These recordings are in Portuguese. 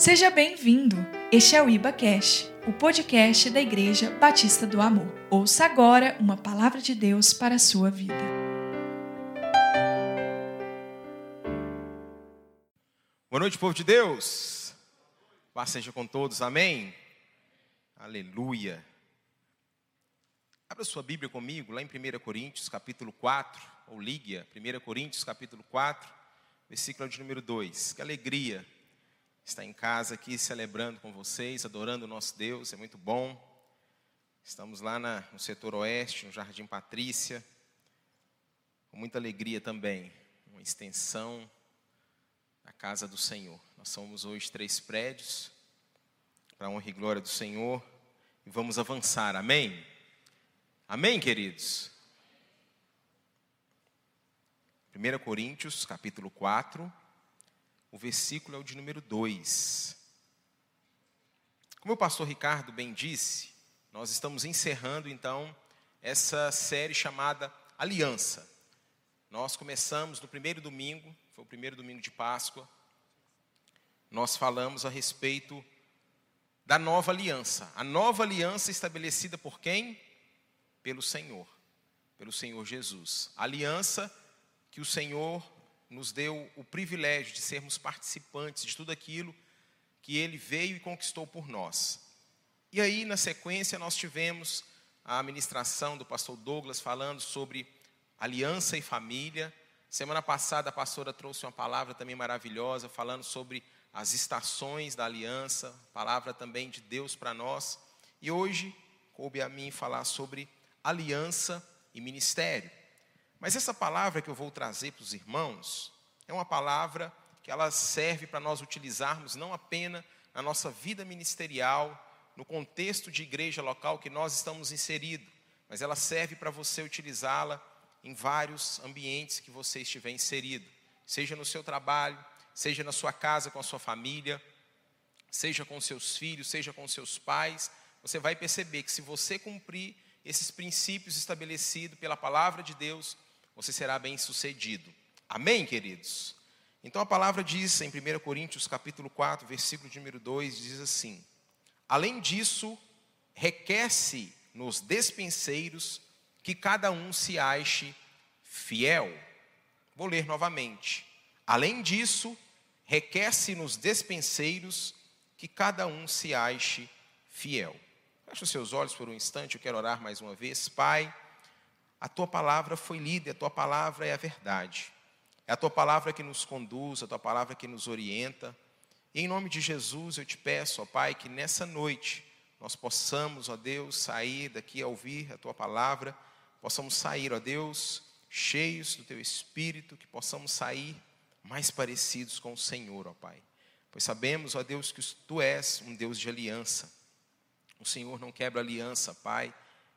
Seja bem-vindo. Este é o Iba Cash, o podcast da Igreja Batista do Amor. Ouça agora uma palavra de Deus para a sua vida. Boa noite, povo de Deus. Paz seja com todos, amém? Aleluia. Abra sua Bíblia comigo, lá em 1 Coríntios, capítulo 4, ou ligue 1 Coríntios, capítulo 4, versículo de número 2. Que alegria estar em casa aqui celebrando com vocês, adorando o nosso Deus, é muito bom. Estamos lá na, no setor oeste, no Jardim Patrícia, com muita alegria também, uma extensão da casa do Senhor. Nós somos hoje três prédios, para a honra e glória do Senhor, e vamos avançar, amém? Amém, queridos? 1 Coríntios, capítulo 4, o versículo é o de número 2. Como o pastor Ricardo bem disse, nós estamos encerrando então essa série chamada Aliança. Nós começamos no primeiro domingo, foi o primeiro domingo de Páscoa. Nós falamos a respeito da nova aliança. A nova aliança estabelecida por quem? Pelo Senhor, pelo Senhor Jesus. A aliança que o Senhor nos deu o privilégio de sermos participantes de tudo aquilo que ele veio e conquistou por nós. E aí, na sequência, nós tivemos a ministração do pastor Douglas falando sobre aliança e família. Semana passada, a pastora trouxe uma palavra também maravilhosa, falando sobre as estações da aliança, palavra também de Deus para nós. E hoje, coube a mim falar sobre aliança e ministério. Mas essa palavra que eu vou trazer para os irmãos é uma palavra que ela serve para nós utilizarmos não apenas na nossa vida ministerial, no contexto de igreja local que nós estamos inseridos, mas ela serve para você utilizá-la em vários ambientes que você estiver inserido, seja no seu trabalho, seja na sua casa com a sua família, seja com seus filhos, seja com seus pais, você vai perceber que se você cumprir esses princípios estabelecidos pela palavra de Deus, você será bem sucedido. Amém, queridos? Então a palavra diz em 1 Coríntios capítulo 4, versículo número 2, diz assim: Além disso, requer-se nos despenseiros que cada um se ache fiel. Vou ler novamente. Além disso, requer-se nos despenseiros que cada um se ache fiel. Feche os seus olhos por um instante, eu quero orar mais uma vez. Pai, a tua palavra foi lida, a tua palavra é a verdade. É a tua palavra que nos conduz, a tua palavra que nos orienta. E em nome de Jesus eu te peço, ó Pai, que nessa noite nós possamos, ó Deus, sair daqui a ouvir a tua palavra, possamos sair, ó Deus, cheios do teu espírito, que possamos sair mais parecidos com o Senhor, ó Pai. Pois sabemos, ó Deus, que tu és um Deus de aliança. O Senhor não quebra aliança, Pai,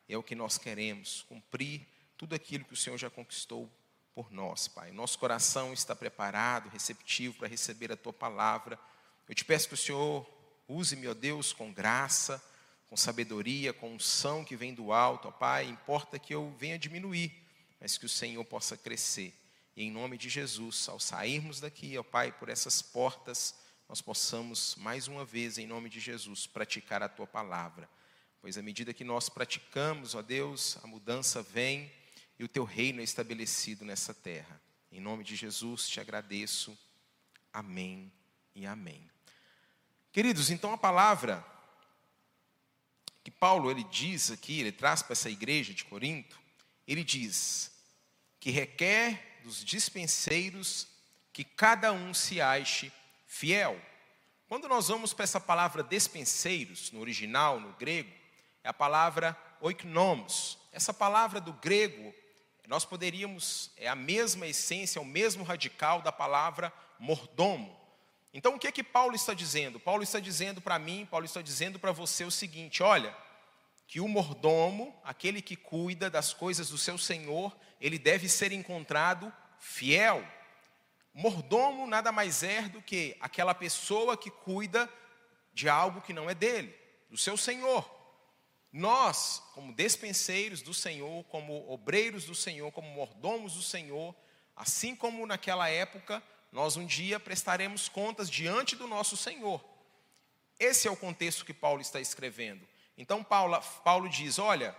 é o que nós queremos, cumprir tudo aquilo que o Senhor já conquistou por nós, Pai. Nosso coração está preparado, receptivo para receber a tua palavra. Eu te peço que o Senhor use, meu Deus, com graça, com sabedoria, com unção que vem do alto, ó Pai. Importa que eu venha diminuir, mas que o Senhor possa crescer. E em nome de Jesus, ao sairmos daqui, ó Pai, por essas portas, nós possamos mais uma vez, em nome de Jesus, praticar a tua palavra. Pois à medida que nós praticamos, ó Deus, a mudança vem e o teu reino é estabelecido nessa terra. Em nome de Jesus te agradeço. Amém e amém. Queridos, então a palavra que Paulo ele diz aqui, ele traz para essa igreja de Corinto, ele diz que requer dos dispenseiros que cada um se ache fiel. Quando nós vamos para essa palavra despenseiros, no original, no grego, é a palavra oiknomos. Essa palavra do grego nós poderíamos, é a mesma essência, o mesmo radical da palavra mordomo. Então o que é que Paulo está dizendo? Paulo está dizendo para mim, Paulo está dizendo para você o seguinte: olha, que o mordomo, aquele que cuida das coisas do seu senhor, ele deve ser encontrado fiel. Mordomo nada mais é do que aquela pessoa que cuida de algo que não é dele, do seu senhor. Nós, como despenseiros do Senhor, como obreiros do Senhor, como mordomos do Senhor, assim como naquela época, nós um dia prestaremos contas diante do nosso Senhor. esse é o contexto que Paulo está escrevendo. Então, Paulo, Paulo diz: olha,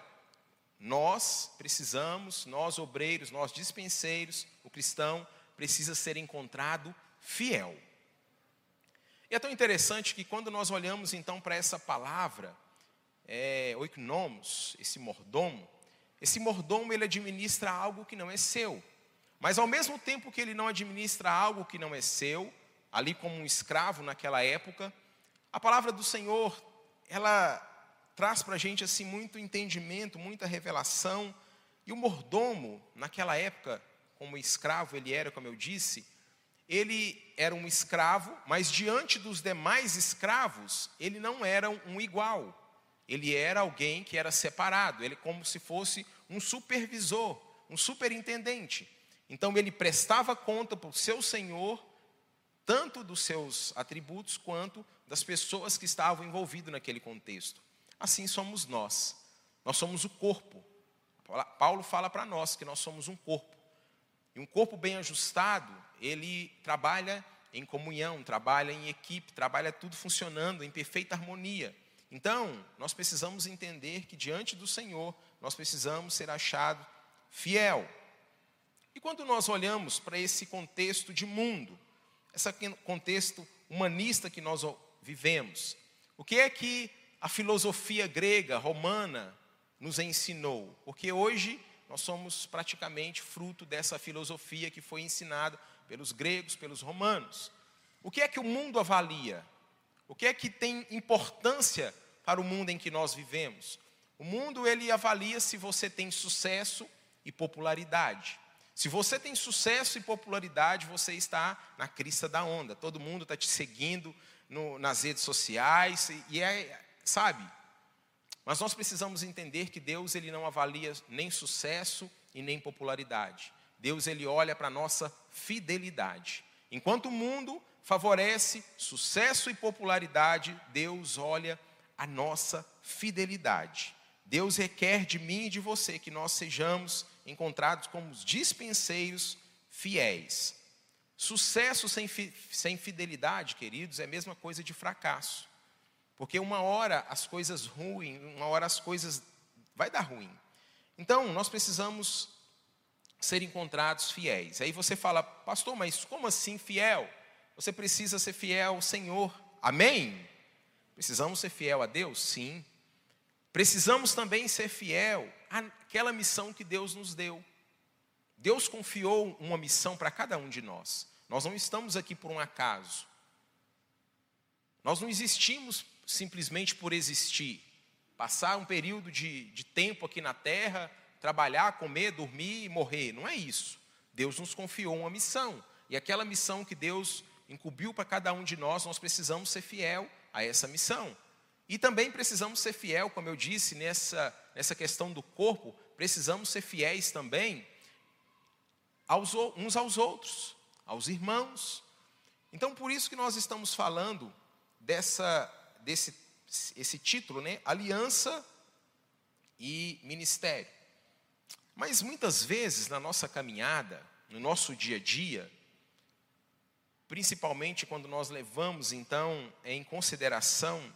nós precisamos, nós obreiros, nós dispenseiros, o cristão precisa ser encontrado fiel. E é tão interessante que quando nós olhamos então para essa palavra, é, esse mordomo, esse mordomo ele administra algo que não é seu. Mas ao mesmo tempo que ele não administra algo que não é seu, ali como um escravo naquela época, a palavra do Senhor, ela traz para a gente assim muito entendimento, muita revelação. E o mordomo, naquela época, como escravo ele era, como eu disse, ele era um escravo, mas diante dos demais escravos, ele não era um igual. Ele era alguém que era separado, ele como se fosse um supervisor, um superintendente. Então ele prestava conta para o seu senhor, tanto dos seus atributos quanto das pessoas que estavam envolvidas naquele contexto. Assim somos nós. Nós somos o corpo. Paulo fala para nós que nós somos um corpo. E um corpo bem ajustado, ele trabalha em comunhão, trabalha em equipe, trabalha tudo funcionando em perfeita harmonia. Então, nós precisamos entender que diante do Senhor, nós precisamos ser achados fiel. E quando nós olhamos para esse contexto de mundo, esse contexto humanista que nós vivemos, o que é que a filosofia grega, romana, nos ensinou? Porque hoje nós somos praticamente fruto dessa filosofia que foi ensinada pelos gregos, pelos romanos. O que é que o mundo avalia? O que é que tem importância para o mundo em que nós vivemos? O mundo ele avalia se você tem sucesso e popularidade. Se você tem sucesso e popularidade, você está na crista da onda. Todo mundo está te seguindo no, nas redes sociais e é, sabe? Mas nós precisamos entender que Deus ele não avalia nem sucesso e nem popularidade. Deus ele olha para a nossa fidelidade. Enquanto o mundo favorece sucesso e popularidade, Deus olha a nossa fidelidade. Deus requer de mim e de você que nós sejamos encontrados como dispenseiros fiéis. Sucesso sem, sem fidelidade, queridos, é a mesma coisa de fracasso. Porque uma hora as coisas ruins, uma hora as coisas vai dar ruim. Então, nós precisamos ser encontrados fiéis. Aí você fala, pastor, mas como assim fiel? Você precisa ser fiel ao Senhor. Amém? Precisamos ser fiel a Deus? Sim. Precisamos também ser fiel àquela missão que Deus nos deu. Deus confiou uma missão para cada um de nós. Nós não estamos aqui por um acaso. Nós não existimos simplesmente por existir, passar um período de, de tempo aqui na terra, trabalhar, comer, dormir e morrer. Não é isso. Deus nos confiou uma missão. E aquela missão que Deus incumbiu para cada um de nós, nós precisamos ser fiel a essa missão. E também precisamos ser fiel, como eu disse, nessa, nessa questão do corpo, precisamos ser fiéis também aos, uns aos outros, aos irmãos. Então, por isso que nós estamos falando dessa desse esse título, né? Aliança e ministério. Mas muitas vezes na nossa caminhada, no nosso dia a dia, principalmente quando nós levamos então em consideração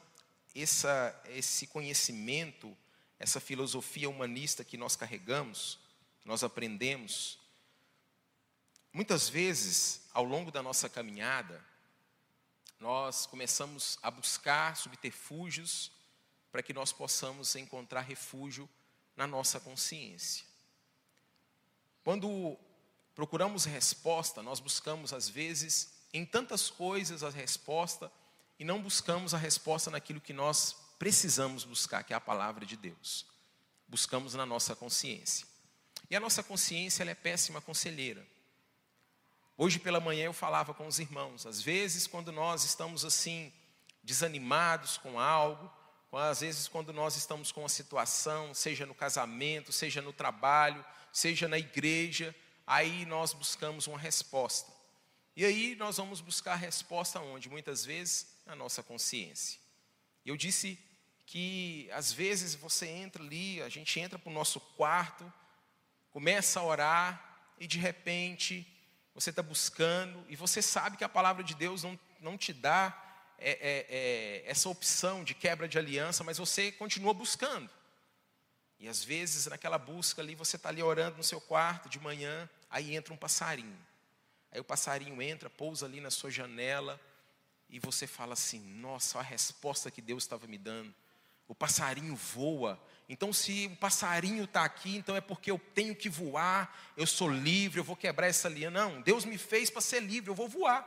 essa, esse conhecimento, essa filosofia humanista que nós carregamos, nós aprendemos, muitas vezes ao longo da nossa caminhada, nós começamos a buscar subterfúgios para que nós possamos encontrar refúgio na nossa consciência. Quando procuramos resposta, nós buscamos às vezes em tantas coisas a resposta e não buscamos a resposta naquilo que nós precisamos buscar, que é a palavra de Deus. Buscamos na nossa consciência. E a nossa consciência é péssima conselheira. Hoje pela manhã eu falava com os irmãos, às vezes quando nós estamos assim desanimados com algo, às vezes quando nós estamos com uma situação, seja no casamento, seja no trabalho, seja na igreja, aí nós buscamos uma resposta. E aí nós vamos buscar resposta onde? Muitas vezes na nossa consciência. Eu disse que às vezes você entra ali, a gente entra para o nosso quarto, começa a orar e de repente você está buscando e você sabe que a palavra de Deus não, não te dá é, é, é, essa opção de quebra de aliança, mas você continua buscando. E às vezes, naquela busca ali, você está ali orando no seu quarto de manhã, aí entra um passarinho. Aí o passarinho entra, pousa ali na sua janela, e você fala assim: Nossa, a resposta que Deus estava me dando. O passarinho voa. Então, se o passarinho está aqui, então é porque eu tenho que voar, eu sou livre, eu vou quebrar essa linha. Não, Deus me fez para ser livre, eu vou voar.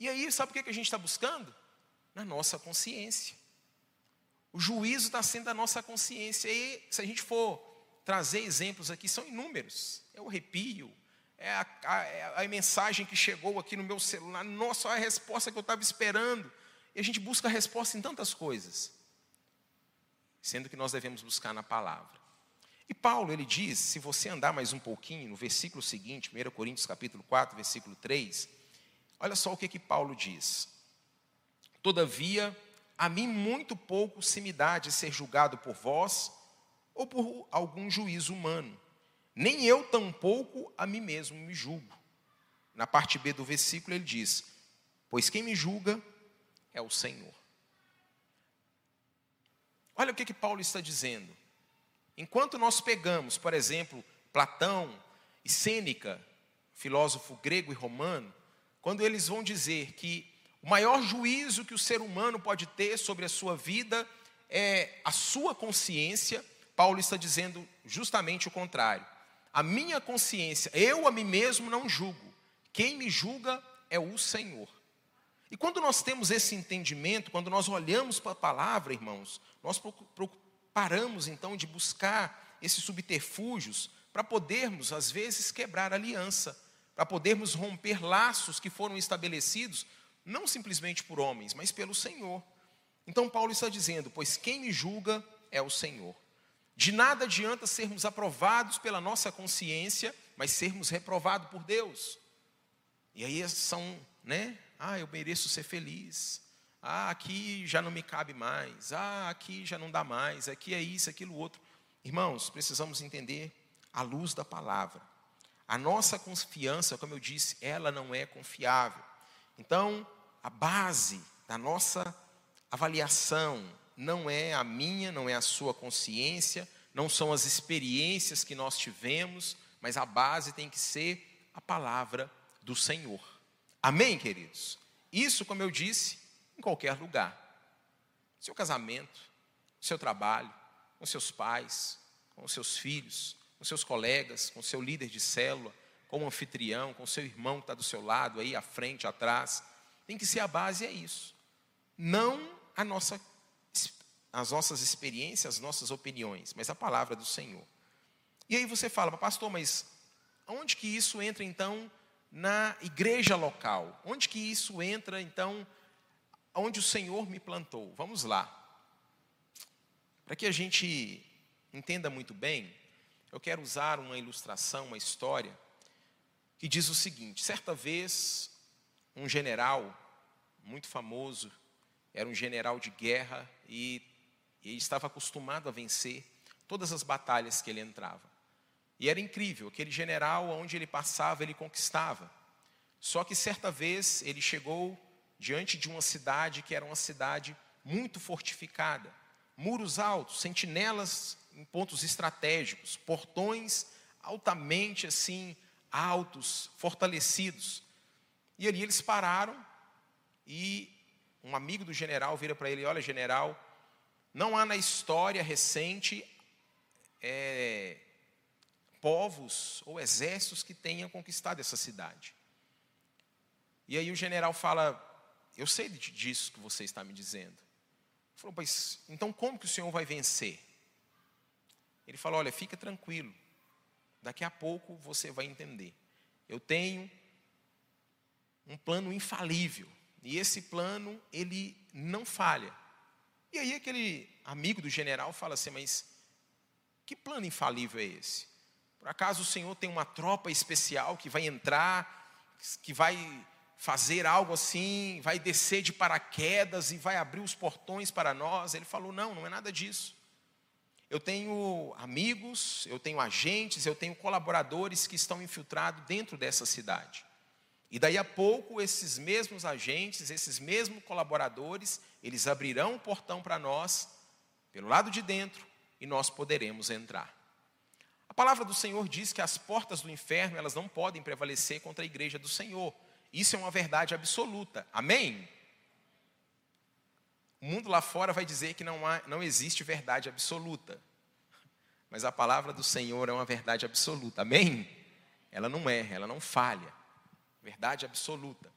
E aí, sabe o que a gente está buscando? Na nossa consciência. O juízo está sendo da nossa consciência. E se a gente for trazer exemplos aqui, são inúmeros. É o arrepio, é a, a, é a, mensagem que chegou aqui no meu celular, nossa, a resposta que eu estava esperando. E a gente busca a resposta em tantas coisas, sendo que nós devemos buscar na palavra. E Paulo, ele diz, se você andar mais um pouquinho, no versículo seguinte, 1 Coríntios capítulo 4, versículo 3, olha só o que, que Paulo diz. Todavia, a mim muito pouco se me dá de ser julgado por vós ou por algum juízo humano. Nem eu tampouco a mim mesmo me julgo. Na parte B do versículo ele diz: Pois quem me julga é o Senhor. Olha o que, que Paulo está dizendo. Enquanto nós pegamos, por exemplo, Platão e Sêneca, filósofo grego e romano, quando eles vão dizer que o maior juízo que o ser humano pode ter sobre a sua vida é a sua consciência. Paulo está dizendo justamente o contrário. A minha consciência, eu a mim mesmo não julgo. Quem me julga é o Senhor. E quando nós temos esse entendimento, quando nós olhamos para a palavra, irmãos, nós paramos então de buscar esses subterfúgios para podermos, às vezes, quebrar aliança, para podermos romper laços que foram estabelecidos não simplesmente por homens, mas pelo Senhor. Então Paulo está dizendo: Pois quem me julga é o Senhor. De nada adianta sermos aprovados pela nossa consciência, mas sermos reprovados por Deus. E aí são, né? Ah, eu mereço ser feliz. Ah, aqui já não me cabe mais. Ah, aqui já não dá mais. Aqui é isso, aquilo outro. Irmãos, precisamos entender a luz da palavra. A nossa confiança, como eu disse, ela não é confiável. Então, a base da nossa avaliação não é a minha, não é a sua consciência, não são as experiências que nós tivemos, mas a base tem que ser a palavra do Senhor. Amém, queridos? Isso, como eu disse, em qualquer lugar. Seu casamento, seu trabalho, com seus pais, com seus filhos, com seus colegas, com seu líder de célula, com o anfitrião, com seu irmão que está do seu lado, aí à frente, atrás tem que ser a base é isso. Não a nossa, as nossas experiências, as nossas opiniões, mas a palavra do Senhor. E aí você fala, pastor, mas onde que isso entra então na igreja local? Onde que isso entra então onde o Senhor me plantou? Vamos lá. Para que a gente entenda muito bem, eu quero usar uma ilustração, uma história que diz o seguinte: certa vez um general muito famoso, era um general de guerra e, e estava acostumado a vencer todas as batalhas que ele entrava. E era incrível, aquele general, onde ele passava, ele conquistava. Só que certa vez ele chegou diante de uma cidade que era uma cidade muito fortificada, muros altos, sentinelas em pontos estratégicos, portões altamente assim altos, fortalecidos. E ali eles pararam e um amigo do general vira para ele: Olha, general, não há na história recente é, povos ou exércitos que tenham conquistado essa cidade. E aí o general fala: Eu sei disso que você está me dizendo. Ele falou: Pois então como que o senhor vai vencer? Ele falou: Olha, fica tranquilo, daqui a pouco você vai entender. Eu tenho um plano infalível. E esse plano, ele não falha. E aí aquele amigo do general fala assim, mas que plano infalível é esse? Por acaso o Senhor tem uma tropa especial que vai entrar, que vai fazer algo assim, vai descer de paraquedas e vai abrir os portões para nós? Ele falou: não, não é nada disso. Eu tenho amigos, eu tenho agentes, eu tenho colaboradores que estão infiltrados dentro dessa cidade. E daí a pouco, esses mesmos agentes, esses mesmos colaboradores, eles abrirão o portão para nós, pelo lado de dentro, e nós poderemos entrar. A palavra do Senhor diz que as portas do inferno, elas não podem prevalecer contra a igreja do Senhor. Isso é uma verdade absoluta. Amém? O mundo lá fora vai dizer que não, há, não existe verdade absoluta. Mas a palavra do Senhor é uma verdade absoluta. Amém? Ela não erra, ela não falha. Verdade absoluta.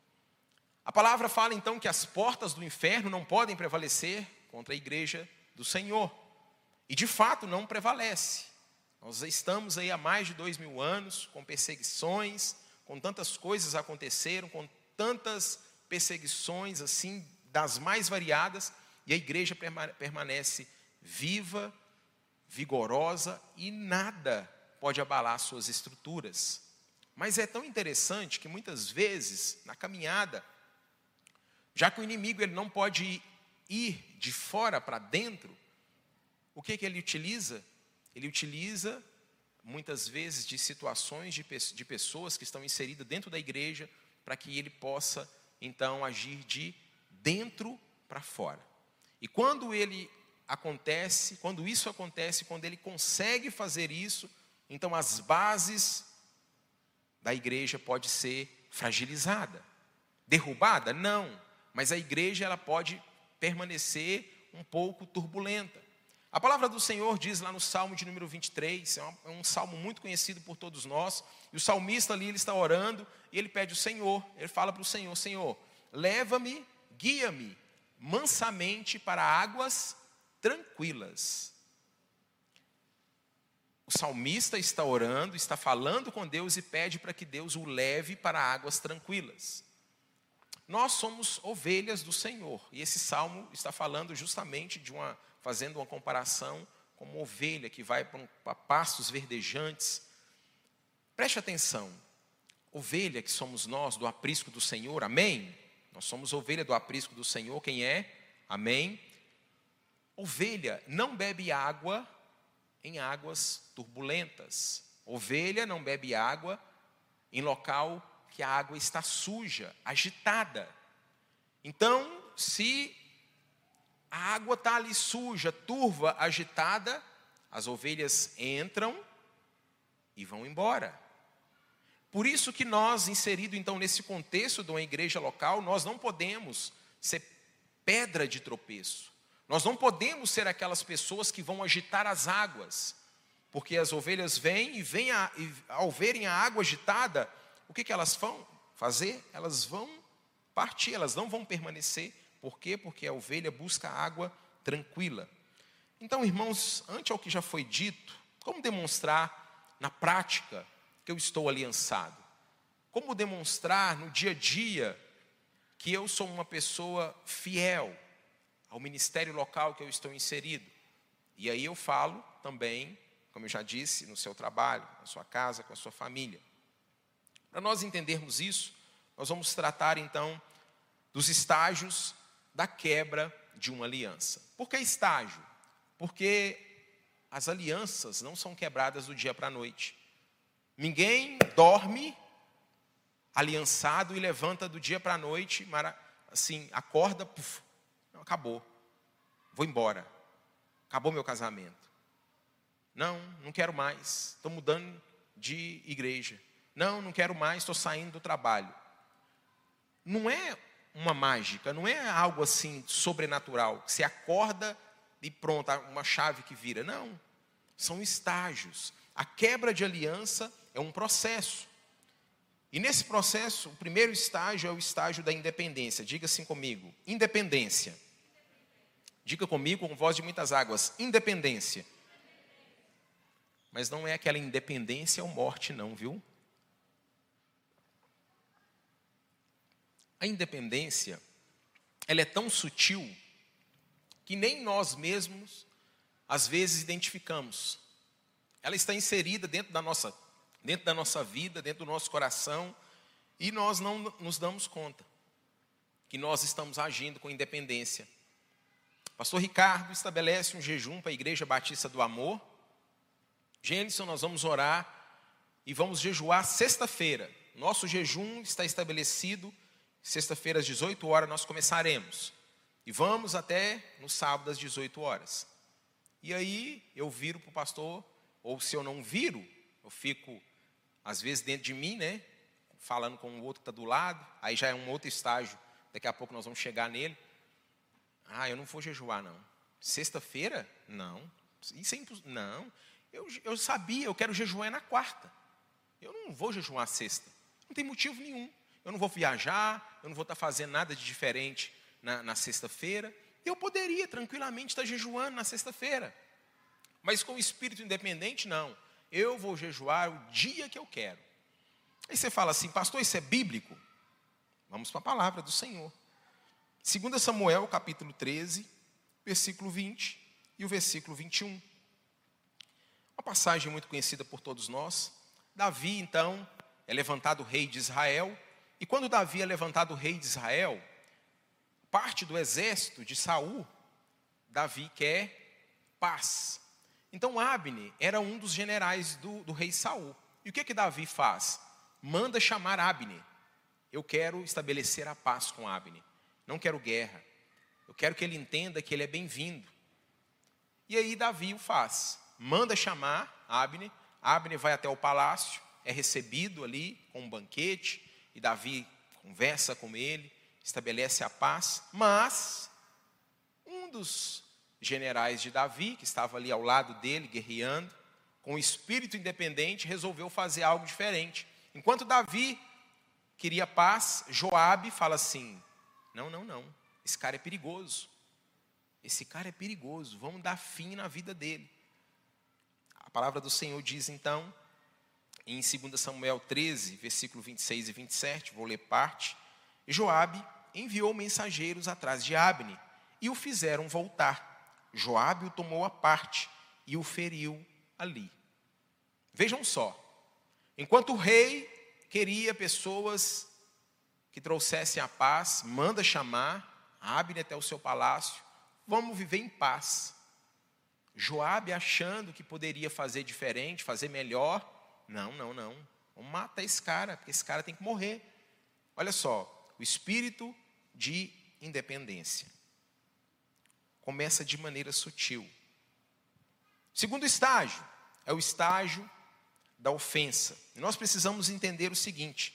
A palavra fala então que as portas do inferno não podem prevalecer contra a igreja do Senhor. E de fato não prevalece. Nós estamos aí há mais de dois mil anos com perseguições, com tantas coisas aconteceram, com tantas perseguições assim das mais variadas, e a igreja permanece viva, vigorosa e nada pode abalar suas estruturas. Mas é tão interessante que muitas vezes, na caminhada, já que o inimigo ele não pode ir de fora para dentro, o que, que ele utiliza? Ele utiliza muitas vezes de situações de, de pessoas que estão inseridas dentro da igreja para que ele possa então agir de dentro para fora. E quando ele acontece, quando isso acontece, quando ele consegue fazer isso, então as bases da igreja pode ser fragilizada. Derrubada? Não, mas a igreja ela pode permanecer um pouco turbulenta. A palavra do Senhor diz lá no Salmo de número 23, é um, é um salmo muito conhecido por todos nós, e o salmista ali ele está orando e ele pede o Senhor, ele fala para o Senhor: Senhor, leva-me, guia-me mansamente para águas tranquilas. O salmista está orando, está falando com Deus e pede para que Deus o leve para águas tranquilas. Nós somos ovelhas do Senhor, e esse salmo está falando justamente de uma fazendo uma comparação com uma ovelha que vai para pastos verdejantes. Preste atenção, ovelha que somos nós do aprisco do Senhor, amém? Nós somos ovelha do aprisco do Senhor, quem é? Amém? Ovelha não bebe água em águas turbulentas. Ovelha não bebe água em local que a água está suja, agitada. Então, se a água está ali suja, turva, agitada, as ovelhas entram e vão embora. Por isso que nós, inserido então nesse contexto de uma igreja local, nós não podemos ser pedra de tropeço. Nós não podemos ser aquelas pessoas que vão agitar as águas, porque as ovelhas vêm e, vêm a, e ao verem a água agitada, o que, que elas vão fazer? Elas vão partir, elas não vão permanecer por quê? Porque a ovelha busca água tranquila. Então, irmãos, ante ao que já foi dito, como demonstrar na prática que eu estou aliançado? Como demonstrar no dia a dia que eu sou uma pessoa fiel ao ministério local que eu estou inserido? E aí eu falo também, como eu já disse, no seu trabalho, na sua casa, com a sua família. Para nós entendermos isso, nós vamos tratar então dos estágios da quebra de uma aliança. Por que estágio? Porque as alianças não são quebradas do dia para a noite. Ninguém dorme aliançado e levanta do dia para a noite, assim, acorda, puf, acabou, vou embora, acabou meu casamento. Não, não quero mais, estou mudando de igreja. Não, não quero mais, estou saindo do trabalho. Não é uma mágica, não é algo assim sobrenatural, que se acorda e pronto, uma chave que vira. Não, são estágios. A quebra de aliança é um processo. E nesse processo, o primeiro estágio é o estágio da independência. Diga assim comigo: independência. Diga comigo com voz de muitas águas: independência. Mas não é aquela independência ou morte, não, viu? A independência, ela é tão sutil que nem nós mesmos às vezes identificamos. Ela está inserida dentro da nossa dentro da nossa vida, dentro do nosso coração, e nós não nos damos conta que nós estamos agindo com independência. Pastor Ricardo estabelece um jejum para a Igreja Batista do Amor. Gênesis, nós vamos orar e vamos jejuar sexta-feira. nosso jejum está estabelecido, sexta-feira às 18 horas nós começaremos. E vamos até no sábado às 18 horas. E aí eu viro para o pastor, ou se eu não viro, eu fico, às vezes, dentro de mim, né? Falando com o outro que está do lado, aí já é um outro estágio, daqui a pouco nós vamos chegar nele. Ah, eu não vou jejuar, não. Sexta-feira? Não. Isso é impossível. Não. Eu, eu sabia, eu quero jejuar na quarta. Eu não vou jejuar sexta. Não tem motivo nenhum. Eu não vou viajar, eu não vou estar fazendo nada de diferente na, na sexta-feira. Eu poderia tranquilamente estar jejuando na sexta-feira. Mas com o espírito independente, não. Eu vou jejuar o dia que eu quero. Aí você fala assim, pastor, isso é bíblico? Vamos para a palavra do Senhor. 2 Samuel, capítulo 13, versículo 20 e o versículo 21. Uma passagem muito conhecida por todos nós. Davi, então, é levantado rei de Israel. E quando Davi é levantado rei de Israel, parte do exército de Saul, Davi quer paz. Então Abne era um dos generais do, do rei Saul. E o que que Davi faz? Manda chamar Abne. Eu quero estabelecer a paz com Abne. Não quero guerra. Eu quero que ele entenda que ele é bem-vindo. E aí Davi o faz. Manda chamar Abne. Abne vai até o palácio, é recebido ali com um banquete, e Davi conversa com ele estabelece a paz, mas um dos generais de Davi, que estava ali ao lado dele, guerreando, com espírito independente, resolveu fazer algo diferente. Enquanto Davi queria paz, Joabe fala assim: "Não, não, não. Esse cara é perigoso. Esse cara é perigoso. Vamos dar fim na vida dele." A palavra do Senhor diz então, em 2 Samuel 13, versículo 26 e 27, vou ler parte. Joabe enviou mensageiros atrás de Abne e o fizeram voltar. Joabe o tomou à parte e o feriu ali. Vejam só, enquanto o rei queria pessoas que trouxessem a paz, manda chamar Abne até o seu palácio, vamos viver em paz. Joabe achando que poderia fazer diferente, fazer melhor, não, não, não. Vamos matar esse cara, porque esse cara tem que morrer. Olha só, o espírito de independência. Começa de maneira sutil. Segundo estágio é o estágio da ofensa. E nós precisamos entender o seguinte: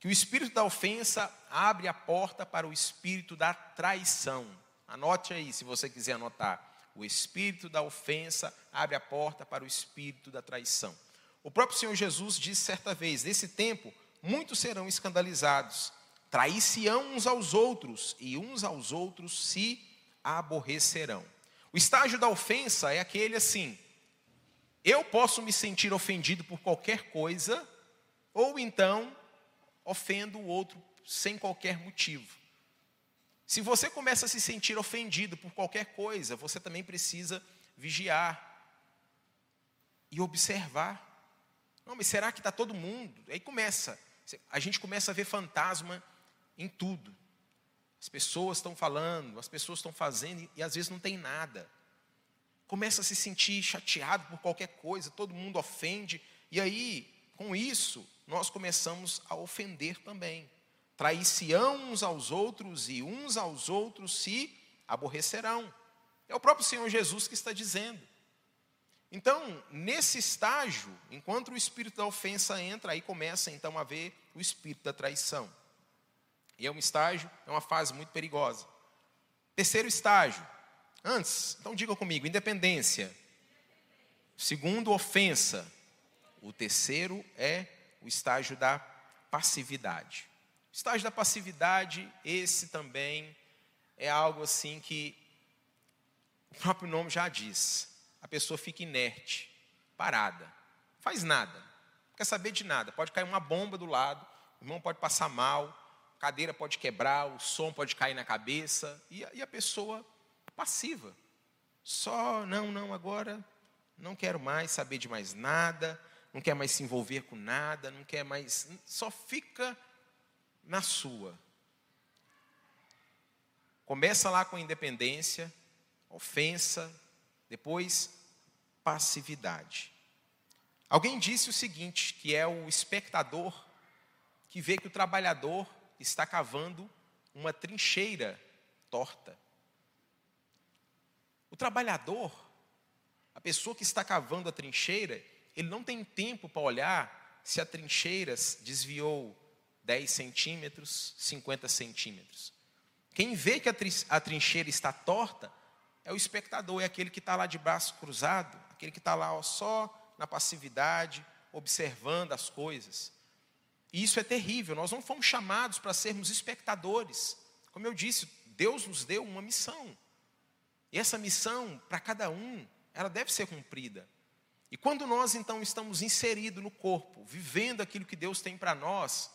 que o espírito da ofensa abre a porta para o espírito da traição. Anote aí, se você quiser anotar. O espírito da ofensa abre a porta para o espírito da traição. O próprio Senhor Jesus disse certa vez: Nesse tempo, muitos serão escandalizados trair-se-ão uns aos outros, e uns aos outros se aborrecerão. O estágio da ofensa é aquele assim: eu posso me sentir ofendido por qualquer coisa, ou então ofendo o outro sem qualquer motivo. Se você começa a se sentir ofendido por qualquer coisa, você também precisa vigiar e observar. Não, mas será que está todo mundo? Aí começa, a gente começa a ver fantasma em tudo. As pessoas estão falando, as pessoas estão fazendo e às vezes não tem nada. Começa a se sentir chateado por qualquer coisa, todo mundo ofende, e aí, com isso, nós começamos a ofender também. Trair-se-ão uns aos outros e uns aos outros se aborrecerão. É o próprio Senhor Jesus que está dizendo. Então, nesse estágio, enquanto o espírito da ofensa entra, aí começa então a ver o espírito da traição. E é um estágio, é uma fase muito perigosa. Terceiro estágio, antes, então diga comigo, independência. Segundo, ofensa. O terceiro é o estágio da passividade. O estágio da passividade, esse também é algo assim que o próprio nome já diz. A pessoa fica inerte, parada, faz nada, não quer saber de nada. Pode cair uma bomba do lado, o irmão pode passar mal, cadeira pode quebrar, o som pode cair na cabeça, e, e a pessoa passiva. Só, não, não, agora não quero mais saber de mais nada, não quer mais se envolver com nada, não quer mais. Só fica na sua. Começa lá com independência, ofensa, depois passividade. Alguém disse o seguinte, que é o espectador que vê que o trabalhador está cavando uma trincheira torta. O trabalhador, a pessoa que está cavando a trincheira, ele não tem tempo para olhar se a trincheira desviou 10 centímetros, 50 centímetros. Quem vê que a trincheira está torta é o espectador, é aquele que está lá de braço cruzado, aquele que está lá ó, só na passividade, observando as coisas. E isso é terrível, nós não fomos chamados para sermos espectadores. Como eu disse, Deus nos deu uma missão. E essa missão, para cada um, ela deve ser cumprida. E quando nós então estamos inseridos no corpo, vivendo aquilo que Deus tem para nós,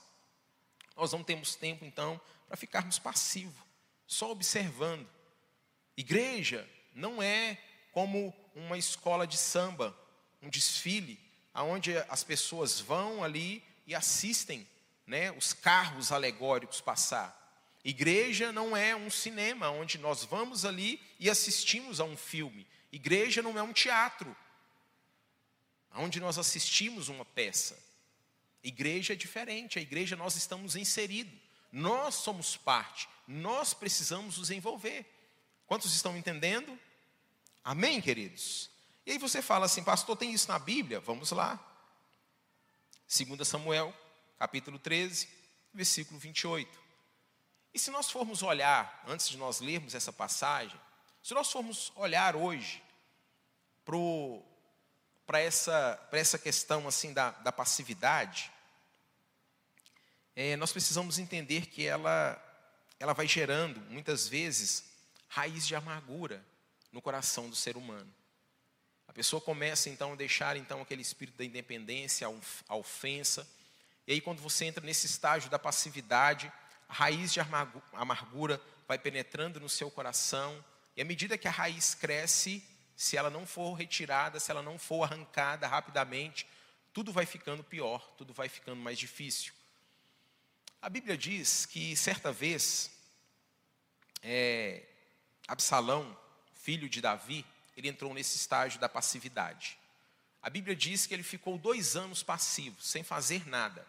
nós não temos tempo então para ficarmos passivos, só observando. Igreja não é como uma escola de samba, um desfile, aonde as pessoas vão ali e assistem né, os carros alegóricos passar. Igreja não é um cinema onde nós vamos ali e assistimos a um filme. Igreja não é um teatro onde nós assistimos uma peça. Igreja é diferente, a igreja nós estamos inseridos. Nós somos parte, nós precisamos nos envolver. Quantos estão entendendo? Amém, queridos? E aí você fala assim, pastor, tem isso na Bíblia? Vamos lá. 2 Samuel, capítulo 13, versículo 28. E se nós formos olhar, antes de nós lermos essa passagem, se nós formos olhar hoje para essa, essa questão assim da, da passividade, é, nós precisamos entender que ela, ela vai gerando, muitas vezes, raiz de amargura no coração do ser humano. A pessoa começa então a deixar então aquele espírito da independência, a ofensa. E aí quando você entra nesse estágio da passividade, a raiz de amargura vai penetrando no seu coração. E à medida que a raiz cresce, se ela não for retirada, se ela não for arrancada rapidamente, tudo vai ficando pior, tudo vai ficando mais difícil. A Bíblia diz que certa vez, é, Absalão, filho de Davi, ele entrou nesse estágio da passividade. A Bíblia diz que ele ficou dois anos passivo, sem fazer nada.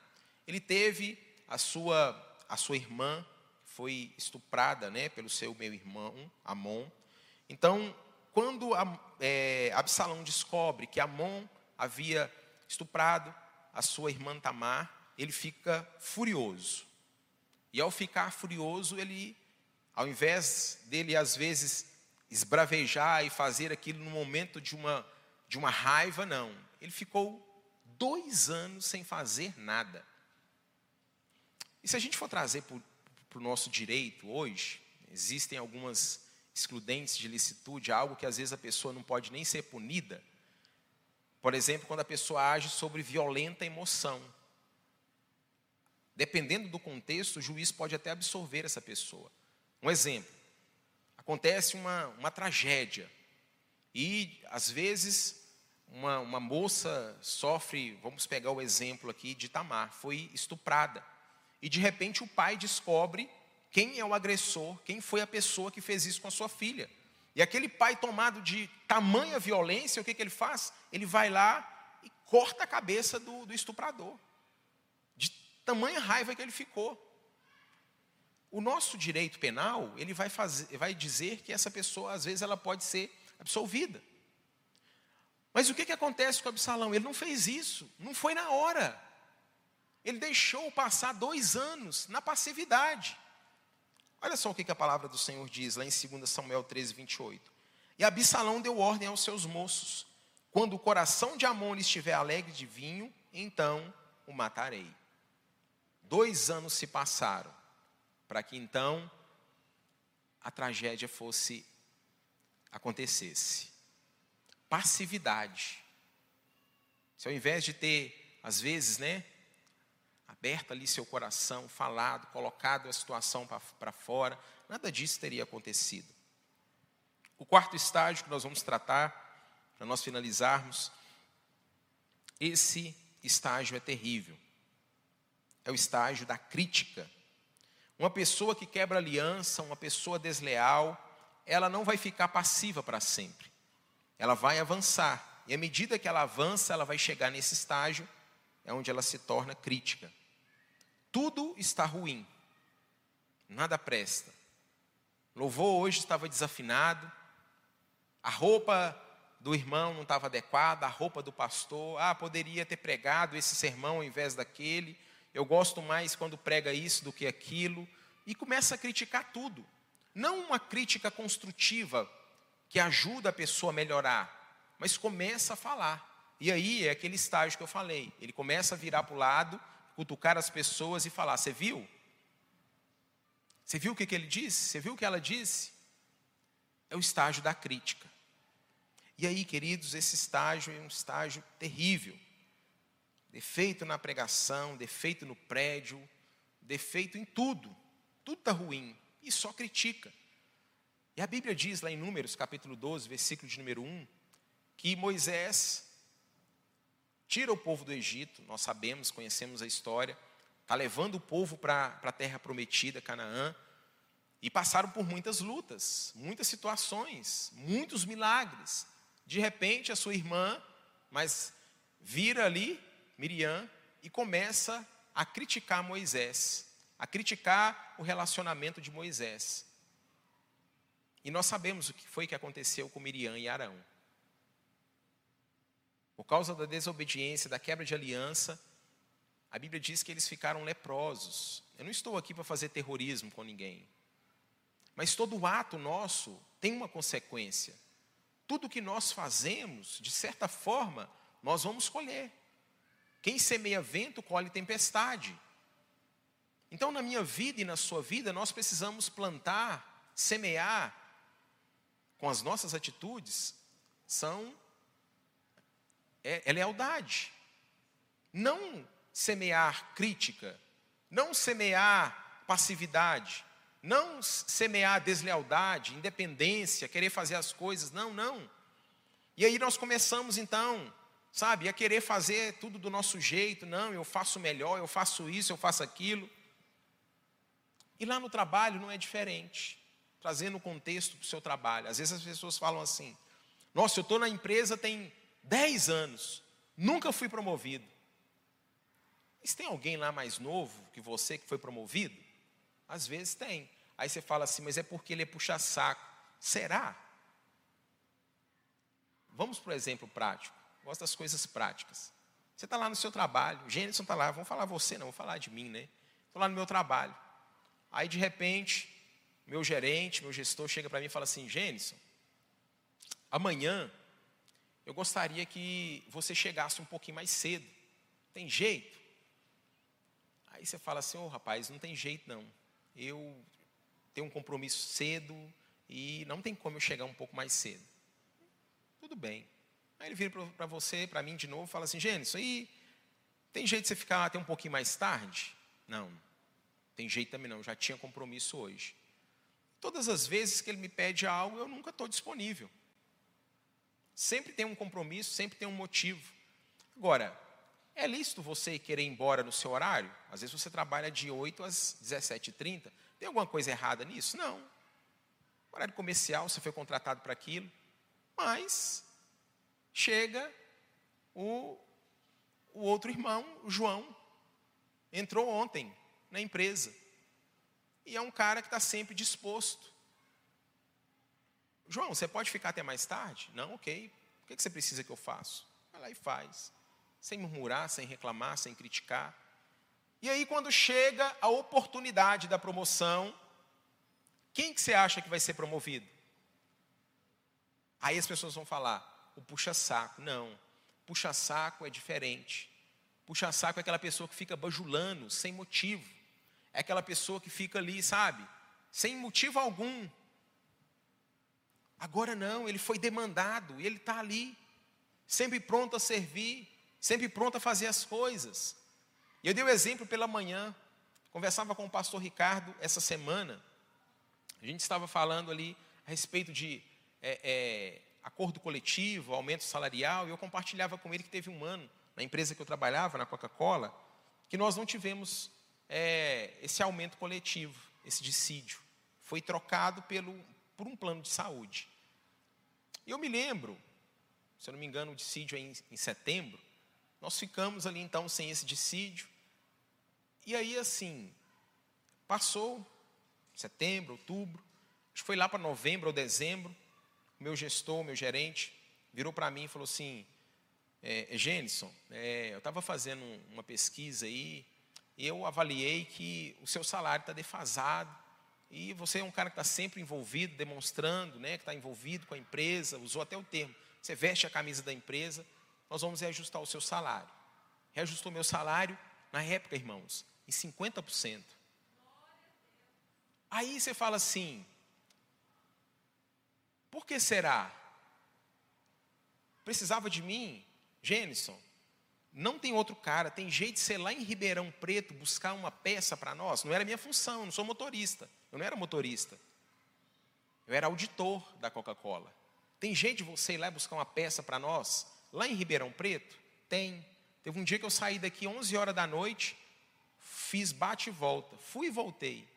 Ele teve a sua, a sua irmã, foi estuprada né, pelo seu meu irmão, Amon. Então, quando é, Absalão descobre que Amon havia estuprado a sua irmã Tamar, ele fica furioso. E ao ficar furioso, ele, ao invés dele às vezes esbravejar e fazer aquilo no momento de uma, de uma raiva, não. Ele ficou dois anos sem fazer nada. E se a gente for trazer para o nosso direito hoje, existem algumas excludentes de licitude, algo que às vezes a pessoa não pode nem ser punida. Por exemplo, quando a pessoa age sobre violenta emoção. Dependendo do contexto, o juiz pode até absorver essa pessoa. Um exemplo: acontece uma, uma tragédia. E, às vezes, uma, uma moça sofre, vamos pegar o exemplo aqui de Tamar, foi estuprada. E, de repente, o pai descobre quem é o agressor, quem foi a pessoa que fez isso com a sua filha. E aquele pai, tomado de tamanha violência, o que, que ele faz? Ele vai lá e corta a cabeça do, do estuprador. De tamanha raiva que ele ficou. O nosso direito penal, ele vai, fazer, vai dizer que essa pessoa, às vezes, ela pode ser absolvida. Mas o que, que acontece com Absalão? Ele não fez isso, não foi na hora. Ele deixou passar dois anos na passividade. Olha só o que, que a palavra do Senhor diz lá em 2 Samuel 13, 28. E Absalão deu ordem aos seus moços: quando o coração de Amon estiver alegre de vinho, então o matarei. Dois anos se passaram para que então a tragédia fosse acontecesse. Passividade. Se ao invés de ter, às vezes, né, aberto ali seu coração, falado, colocado a situação para fora, nada disso teria acontecido. O quarto estágio que nós vamos tratar, para nós finalizarmos, esse estágio é terrível. É o estágio da crítica uma pessoa que quebra aliança, uma pessoa desleal, ela não vai ficar passiva para sempre. Ela vai avançar. E à medida que ela avança, ela vai chegar nesse estágio, é onde ela se torna crítica. Tudo está ruim, nada presta. Louvor hoje estava desafinado, a roupa do irmão não estava adequada, a roupa do pastor, ah, poderia ter pregado esse sermão ao invés daquele, eu gosto mais quando prega isso do que aquilo, e começa a criticar tudo. Não uma crítica construtiva que ajuda a pessoa a melhorar, mas começa a falar. E aí é aquele estágio que eu falei. Ele começa a virar para o lado, cutucar as pessoas e falar: Você viu? Você viu o que, que ele disse? Você viu o que ela disse? É o estágio da crítica. E aí, queridos, esse estágio é um estágio terrível. Defeito na pregação, defeito no prédio, defeito em tudo. Tudo está ruim. E só critica. E a Bíblia diz lá em Números, capítulo 12, versículo de número 1, que Moisés tira o povo do Egito, nós sabemos, conhecemos a história, está levando o povo para a terra prometida, Canaã, e passaram por muitas lutas, muitas situações, muitos milagres. De repente, a sua irmã, mas vira ali, Miriam, e começa a criticar Moisés, a criticar o relacionamento de Moisés. E nós sabemos o que foi que aconteceu com Miriam e Arão. Por causa da desobediência, da quebra de aliança, a Bíblia diz que eles ficaram leprosos. Eu não estou aqui para fazer terrorismo com ninguém. Mas todo ato nosso tem uma consequência. Tudo que nós fazemos, de certa forma, nós vamos colher. Quem semeia vento, colhe tempestade. Então, na minha vida e na sua vida, nós precisamos plantar, semear, com as nossas atitudes, são é, é lealdade. Não semear crítica, não semear passividade, não semear deslealdade, independência, querer fazer as coisas, não, não. E aí nós começamos então, sabe, a querer fazer tudo do nosso jeito, não, eu faço melhor, eu faço isso, eu faço aquilo. E lá no trabalho não é diferente, trazendo o contexto para o seu trabalho. Às vezes as pessoas falam assim: nossa, eu estou na empresa tem 10 anos, nunca fui promovido. Mas tem alguém lá mais novo que você que foi promovido? Às vezes tem. Aí você fala assim, mas é porque ele é puxa-saco. Será? Vamos para o exemplo prático. Gosto das coisas práticas. Você está lá no seu trabalho, o Gênesis está lá, vamos falar você, não, vou falar de mim, né? Estou lá no meu trabalho. Aí, de repente, meu gerente, meu gestor chega para mim e fala assim: Gênesis, amanhã eu gostaria que você chegasse um pouquinho mais cedo. Tem jeito? Aí você fala assim, ô oh, rapaz, não tem jeito não. Eu tenho um compromisso cedo e não tem como eu chegar um pouco mais cedo. Tudo bem. Aí ele vira para você, para mim de novo, fala assim, Gênesis, aí tem jeito de você ficar até um pouquinho mais tarde? Não. Tem jeito também não, já tinha compromisso hoje. Todas as vezes que ele me pede algo, eu nunca estou disponível. Sempre tem um compromisso, sempre tem um motivo. Agora, é lícito você querer ir embora no seu horário? Às vezes você trabalha de 8 às 17h30. Tem alguma coisa errada nisso? Não. Horário comercial, você foi contratado para aquilo. Mas chega o, o outro irmão, o João, entrou ontem na empresa. E é um cara que está sempre disposto. João, você pode ficar até mais tarde? Não, ok. O que você precisa que eu faça? Vai lá e faz. Sem murmurar, sem reclamar, sem criticar. E aí, quando chega a oportunidade da promoção, quem que você acha que vai ser promovido? Aí as pessoas vão falar, o puxa-saco. Não, puxa-saco é diferente. Puxa-saco é aquela pessoa que fica bajulando, sem motivo. É aquela pessoa que fica ali, sabe? Sem motivo algum, Agora não, ele foi demandado, e ele está ali, sempre pronto a servir, sempre pronto a fazer as coisas. E eu dei o um exemplo pela manhã, conversava com o pastor Ricardo essa semana, a gente estava falando ali a respeito de é, é, acordo coletivo, aumento salarial, e eu compartilhava com ele que teve um ano, na empresa que eu trabalhava, na Coca-Cola, que nós não tivemos é, esse aumento coletivo, esse dissídio. Foi trocado pelo, por um plano de saúde. E eu me lembro, se eu não me engano, o dissídio é em, em setembro, nós ficamos ali então sem esse dissídio. E aí, assim, passou setembro, outubro, acho que foi lá para novembro ou dezembro, meu gestor, meu gerente, virou para mim e falou assim, é, Gênison, é, eu estava fazendo uma pesquisa aí, e eu avaliei que o seu salário está defasado, e você é um cara que está sempre envolvido, demonstrando né, que está envolvido com a empresa, usou até o termo, você veste a camisa da empresa, nós vamos reajustar o seu salário. Reajustou meu salário, na época, irmãos, em 50%. Aí você fala assim, por que será? Precisava de mim? Gênison, não tem outro cara, tem jeito de ser lá em Ribeirão Preto buscar uma peça para nós? Não era minha função, não sou motorista. Eu não era motorista. Eu era auditor da Coca-Cola. Tem jeito de você ir lá buscar uma peça para nós? Lá em Ribeirão Preto? Tem. Teve um dia que eu saí daqui 11 horas da noite, fiz bate e volta, fui e voltei.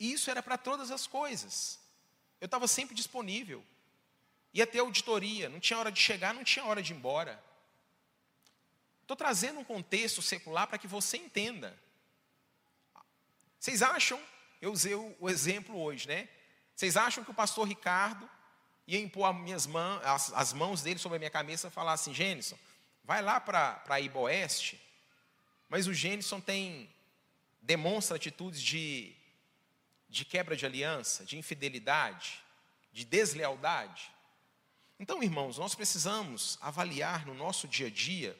E isso era para todas as coisas. Eu estava sempre disponível. Ia ter auditoria, não tinha hora de chegar, não tinha hora de ir embora. Estou trazendo um contexto secular para que você entenda. Vocês acham, eu usei o exemplo hoje, né? Vocês acham que o pastor Ricardo ia impor minhas mãos, as, as, mãos dele sobre a minha cabeça e falar assim, Gênison, vai lá para a Ibo Oeste, mas o Gênison tem, demonstra atitudes de, de quebra de aliança, de infidelidade, de deslealdade. Então, irmãos, nós precisamos avaliar no nosso dia a dia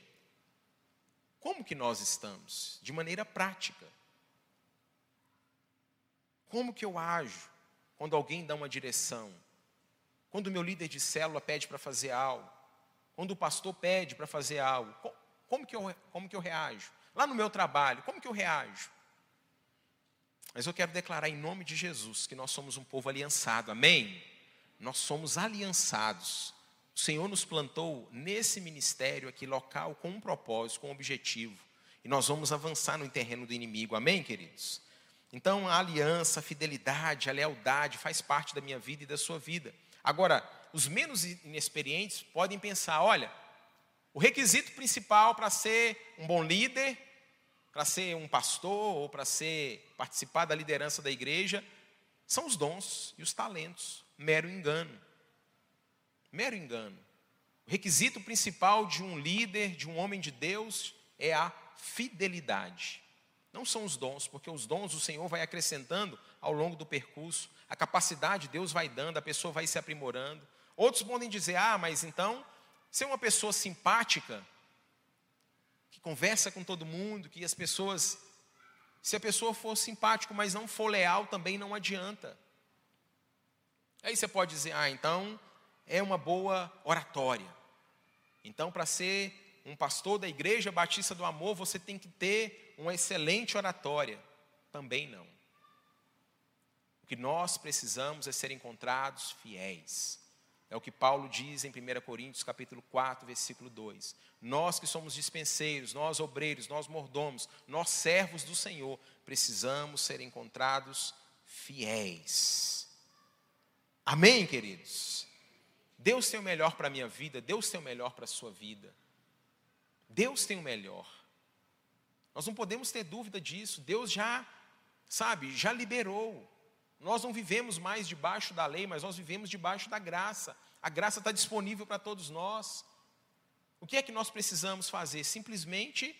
como que nós estamos? De maneira prática. Como que eu ajo quando alguém dá uma direção? Quando o meu líder de célula pede para fazer algo? Quando o pastor pede para fazer algo? Como que, eu, como que eu reajo? Lá no meu trabalho, como que eu reajo? Mas eu quero declarar em nome de Jesus que nós somos um povo aliançado, amém? Nós somos aliançados o Senhor nos plantou nesse ministério aqui local com um propósito, com um objetivo. E nós vamos avançar no terreno do inimigo. Amém, queridos? Então, a aliança, a fidelidade, a lealdade faz parte da minha vida e da sua vida. Agora, os menos inexperientes podem pensar: olha, o requisito principal para ser um bom líder, para ser um pastor ou para ser participar da liderança da igreja, são os dons e os talentos. Mero engano. Mero engano. O requisito principal de um líder, de um homem de Deus, é a fidelidade. Não são os dons, porque os dons o Senhor vai acrescentando ao longo do percurso, a capacidade Deus vai dando, a pessoa vai se aprimorando. Outros podem dizer: ah, mas então, ser uma pessoa simpática, que conversa com todo mundo, que as pessoas. Se a pessoa for simpático, mas não for leal, também não adianta. Aí você pode dizer: ah, então é uma boa oratória. Então, para ser um pastor da Igreja Batista do Amor, você tem que ter uma excelente oratória. Também não. O que nós precisamos é ser encontrados fiéis. É o que Paulo diz em 1 Coríntios capítulo 4, versículo 2. Nós que somos dispenseiros, nós obreiros, nós mordomos, nós servos do Senhor, precisamos ser encontrados fiéis. Amém, queridos? Deus tem o melhor para a minha vida, Deus tem o melhor para a sua vida. Deus tem o melhor. Nós não podemos ter dúvida disso. Deus já, sabe, já liberou. Nós não vivemos mais debaixo da lei, mas nós vivemos debaixo da graça. A graça está disponível para todos nós. O que é que nós precisamos fazer? Simplesmente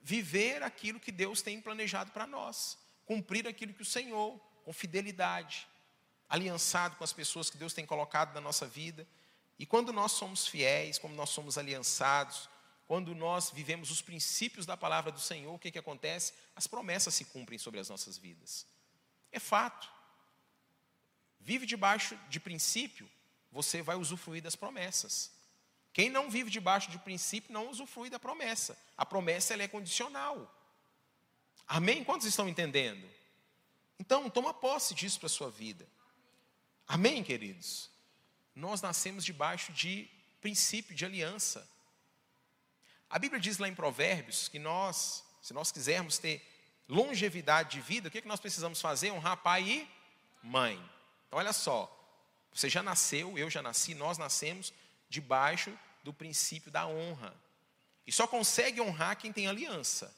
viver aquilo que Deus tem planejado para nós, cumprir aquilo que o Senhor, com fidelidade aliançado com as pessoas que Deus tem colocado na nossa vida. E quando nós somos fiéis, quando nós somos aliançados, quando nós vivemos os princípios da palavra do Senhor, o que, que acontece? As promessas se cumprem sobre as nossas vidas. É fato. Vive debaixo de princípio, você vai usufruir das promessas. Quem não vive debaixo de princípio não usufrui da promessa. A promessa ela é condicional. Amém? Quantos estão entendendo? Então, toma posse disso para a sua vida. Amém, queridos? Nós nascemos debaixo de princípio de aliança. A Bíblia diz lá em Provérbios que nós, se nós quisermos ter longevidade de vida, o que, é que nós precisamos fazer? Honrar pai e mãe. Então, olha só, você já nasceu, eu já nasci, nós nascemos debaixo do princípio da honra. E só consegue honrar quem tem aliança.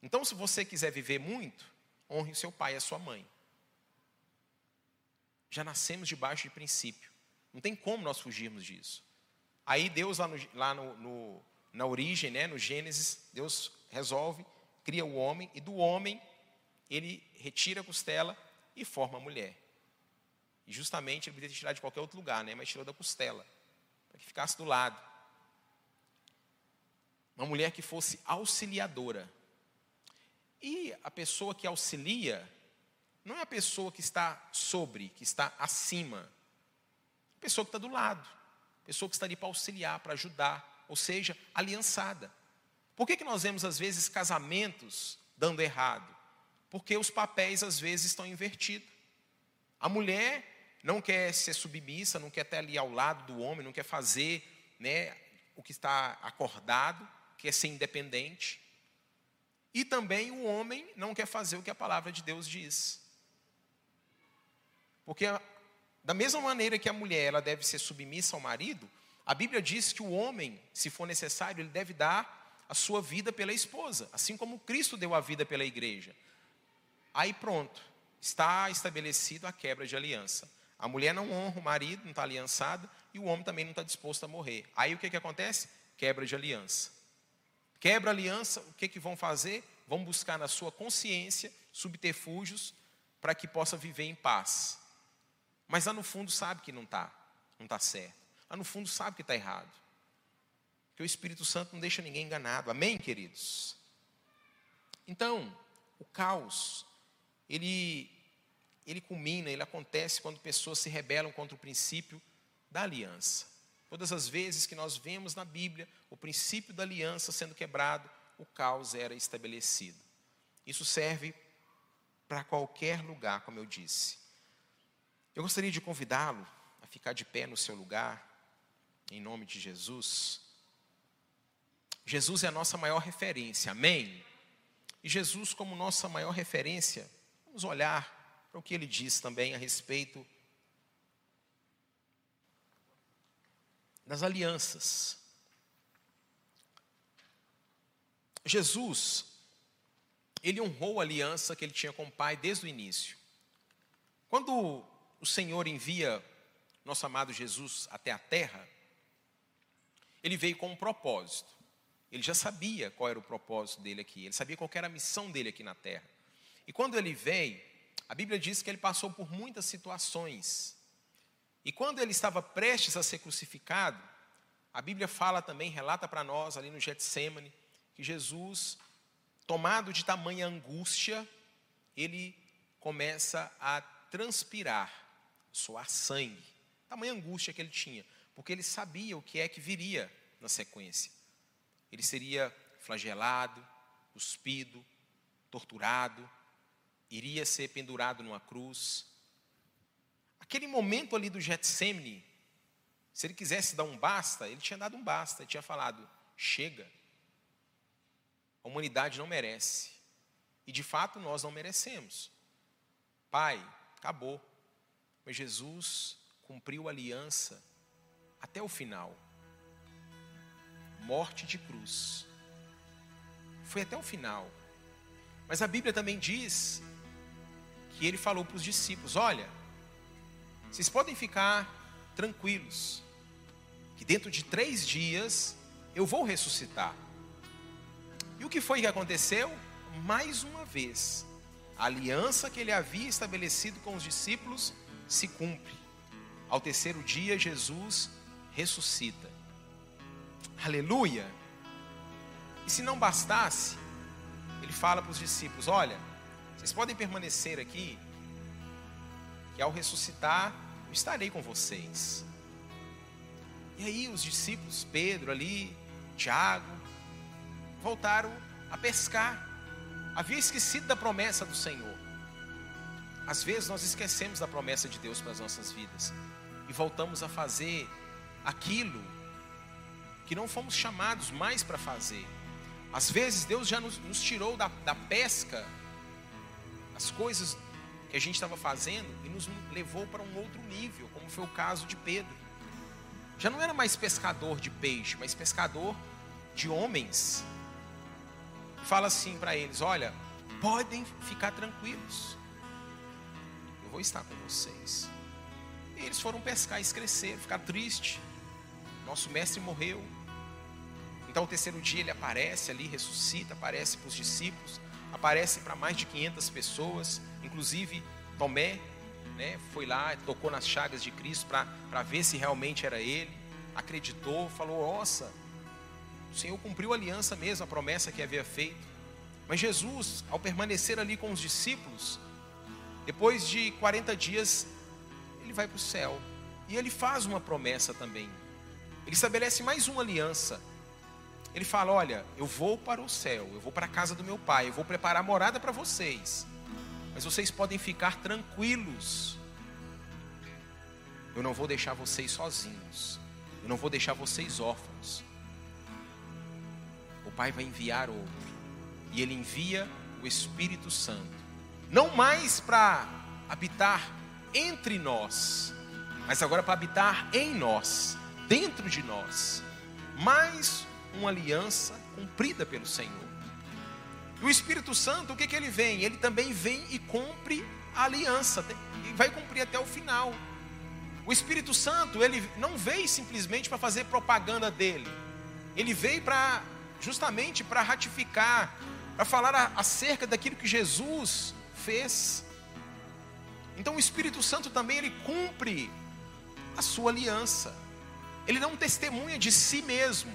Então, se você quiser viver muito, honre o seu pai e a sua mãe. Já nascemos debaixo de princípio. Não tem como nós fugirmos disso. Aí Deus, lá, no, lá no, no, na origem, né, no Gênesis, Deus resolve, cria o homem, e do homem ele retira a costela e forma a mulher. E justamente ele poderia tirar de qualquer outro lugar, né, mas tirou da costela, para que ficasse do lado. Uma mulher que fosse auxiliadora. E a pessoa que auxilia não é a pessoa que está sobre, que está acima. A pessoa que está do lado. A pessoa que está ali para auxiliar, para ajudar. Ou seja, aliançada. Por que, que nós vemos, às vezes, casamentos dando errado? Porque os papéis, às vezes, estão invertidos. A mulher não quer ser submissa, não quer estar ali ao lado do homem, não quer fazer né, o que está acordado, quer ser independente. E também o homem não quer fazer o que a palavra de Deus diz. Porque da mesma maneira que a mulher ela deve ser submissa ao marido, a Bíblia diz que o homem, se for necessário, ele deve dar a sua vida pela esposa, assim como Cristo deu a vida pela igreja. Aí pronto, está estabelecido a quebra de aliança. A mulher não honra o marido, não está aliançada, e o homem também não está disposto a morrer. Aí o que, que acontece? Quebra de aliança. Quebra aliança, o que, que vão fazer? Vão buscar na sua consciência subterfúgios para que possa viver em paz. Mas lá no fundo sabe que não está, não está certo. Lá no fundo sabe que está errado. Que o Espírito Santo não deixa ninguém enganado. Amém, queridos? Então, o caos, ele, ele culmina, ele acontece quando pessoas se rebelam contra o princípio da aliança. Todas as vezes que nós vemos na Bíblia o princípio da aliança sendo quebrado, o caos era estabelecido. Isso serve para qualquer lugar, como eu disse. Eu gostaria de convidá-lo a ficar de pé no seu lugar, em nome de Jesus. Jesus é a nossa maior referência, amém? E Jesus, como nossa maior referência, vamos olhar para o que ele diz também a respeito das alianças. Jesus, ele honrou a aliança que ele tinha com o Pai desde o início. Quando o Senhor envia nosso amado Jesus até a terra, ele veio com um propósito. Ele já sabia qual era o propósito dele aqui, ele sabia qual era a missão dele aqui na terra. E quando ele veio, a Bíblia diz que ele passou por muitas situações e quando ele estava prestes a ser crucificado, a Bíblia fala também, relata para nós ali no Getsemane, que Jesus, tomado de tamanha angústia, ele começa a transpirar, suar sangue. Tamanha angústia que ele tinha, porque ele sabia o que é que viria na sequência. Ele seria flagelado, cuspido, torturado, iria ser pendurado numa cruz, Aquele momento ali do Getsemane, se ele quisesse dar um basta, ele tinha dado um basta, ele tinha falado: chega. A humanidade não merece. E de fato nós não merecemos. Pai, acabou. Mas Jesus cumpriu a aliança até o final. Morte de cruz. Foi até o final. Mas a Bíblia também diz que ele falou para os discípulos: olha, vocês podem ficar tranquilos, que dentro de três dias eu vou ressuscitar. E o que foi que aconteceu? Mais uma vez, a aliança que ele havia estabelecido com os discípulos se cumpre. Ao terceiro dia, Jesus ressuscita. Aleluia! E se não bastasse, ele fala para os discípulos: Olha, vocês podem permanecer aqui que ao ressuscitar, eu estarei com vocês. E aí os discípulos, Pedro ali, Tiago, voltaram a pescar. Havia esquecido da promessa do Senhor. Às vezes nós esquecemos da promessa de Deus para as nossas vidas e voltamos a fazer aquilo que não fomos chamados mais para fazer. Às vezes Deus já nos, nos tirou da, da pesca, as coisas que a gente estava fazendo e nos levou para um outro nível, como foi o caso de Pedro. Já não era mais pescador de peixe, mas pescador de homens. fala assim para eles: Olha, podem ficar tranquilos, eu vou estar com vocês. E eles foram pescar, cresceram, ficar triste. Nosso mestre morreu. Então, o terceiro dia ele aparece ali, ressuscita, aparece para os discípulos, aparece para mais de 500 pessoas, inclusive Tomé, né, foi lá, tocou nas chagas de Cristo para ver se realmente era ele, acreditou, falou: Nossa, o Senhor cumpriu a aliança mesmo, a promessa que havia feito. Mas Jesus, ao permanecer ali com os discípulos, depois de 40 dias, ele vai para o céu. E ele faz uma promessa também. Ele estabelece mais uma aliança. Ele fala: Olha, eu vou para o céu, eu vou para a casa do meu pai, eu vou preparar morada para vocês. Mas vocês podem ficar tranquilos. Eu não vou deixar vocês sozinhos. Eu não vou deixar vocês órfãos. O Pai vai enviar outro. E Ele envia o Espírito Santo. Não mais para habitar entre nós, mas agora para habitar em nós, dentro de nós. Mais uma aliança cumprida pelo Senhor. E o Espírito Santo, o que, que ele vem? Ele também vem e cumpre a aliança, e vai cumprir até o final. O Espírito Santo, ele não veio simplesmente para fazer propaganda dele, ele veio para justamente para ratificar, para falar acerca daquilo que Jesus fez. Então o Espírito Santo também ele cumpre a sua aliança. Ele não testemunha de si mesmo,